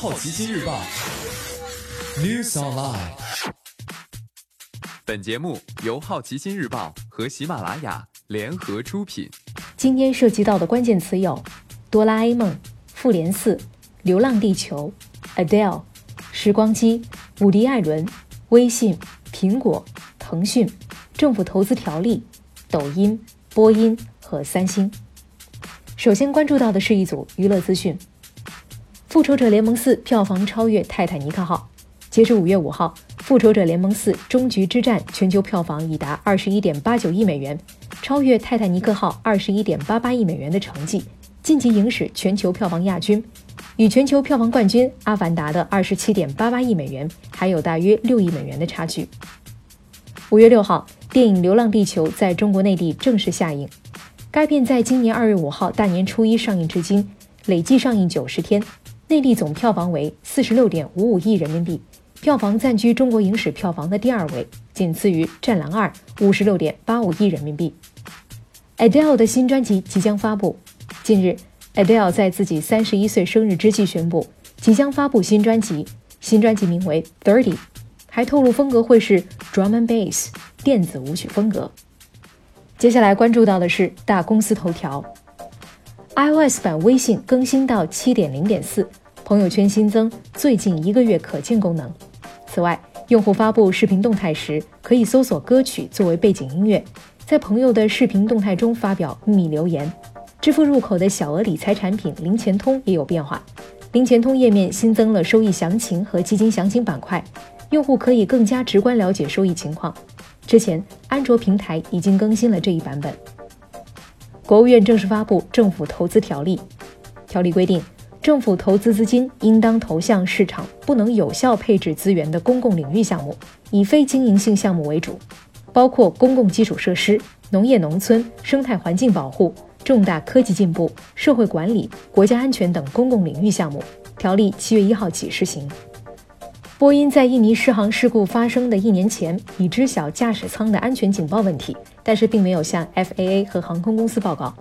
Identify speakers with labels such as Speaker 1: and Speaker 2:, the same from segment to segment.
Speaker 1: 好奇心日报 News Online。本节目由好奇心日报和喜马拉雅联合出品。
Speaker 2: 今天涉及到的关键词有：哆啦 A 梦、复联四、流浪地球、Adele、时光机、伍迪·艾伦、微信、苹果、腾讯、政府投资条例、抖音、播音和三星。首先关注到的是一组娱乐资讯。《复仇者联盟四》票房超越《泰坦尼克号》。截至五月五号，《复仇者联盟四：终局之战》全球票房已达二十一点八九亿美元，超越《泰坦尼克号》二十一点八八亿美元的成绩，晋级影史全球票房亚军，与全球票房冠军《阿凡达》的二十七点八八亿美元还有大约六亿美元的差距。五月六号，电影《流浪地球》在中国内地正式下映。该片在今年二月五号大年初一上映至今，累计上映九十天。内地总票房为四十六点五五亿人民币，票房暂居中国影史票房的第二位，仅次于《战狼二》五十六点八五亿人民币。Adele 的新专辑即将发布。近日，Adele 在自己三十一岁生日之际宣布即将发布新专辑，新专辑名为《Thirty》，还透露风格会是 Drum and Bass 电子舞曲风格。接下来关注到的是大公司头条，iOS 版微信更新到七点零点四。朋友圈新增最近一个月可见功能。此外，用户发布视频动态时，可以搜索歌曲作为背景音乐，在朋友的视频动态中发表秘密留言。支付入口的小额理财产品零钱通也有变化，零钱通页面新增了收益详情和基金详情板块，用户可以更加直观了解收益情况。之前，安卓平台已经更新了这一版本。国务院正式发布政府投资条例，条例规定。政府投资资金应当投向市场不能有效配置资源的公共领域项目，以非经营性项目为主，包括公共基础设施、农业农村、生态环境保护、重大科技进步、社会管理、国家安全等公共领域项目。条例七月一号起施行。波音在印尼失航事故发生的一年前已知晓驾驶舱的安全警报问题，但是并没有向 FAA 和航空公司报告。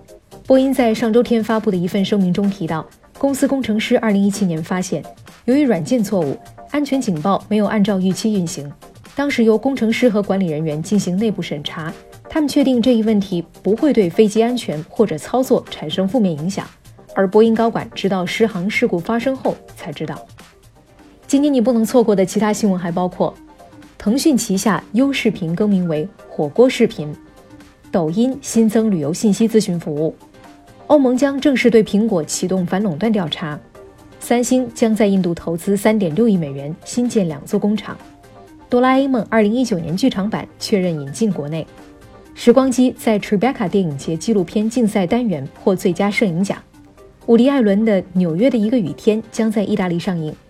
Speaker 2: 波音在上周天发布的一份声明中提到。公司工程师2017年发现，由于软件错误，安全警报没有按照预期运行。当时由工程师和管理人员进行内部审查，他们确定这一问题不会对飞机安全或者操作产生负面影响。而波音高管直到失航事故发生后才知道。今天你不能错过的其他新闻还包括：腾讯旗下优视频更名为火锅视频；抖音新增旅游信息咨询服务。欧盟将正式对苹果启动反垄断调查，三星将在印度投资三点六亿美元新建两座工厂。哆啦 A 梦二零一九年剧场版确认引进国内。时光机在 Tribeca 电影节纪录片竞赛单元获最佳摄影奖。伍迪·艾伦的《纽约的一个雨天》将在意大利上映，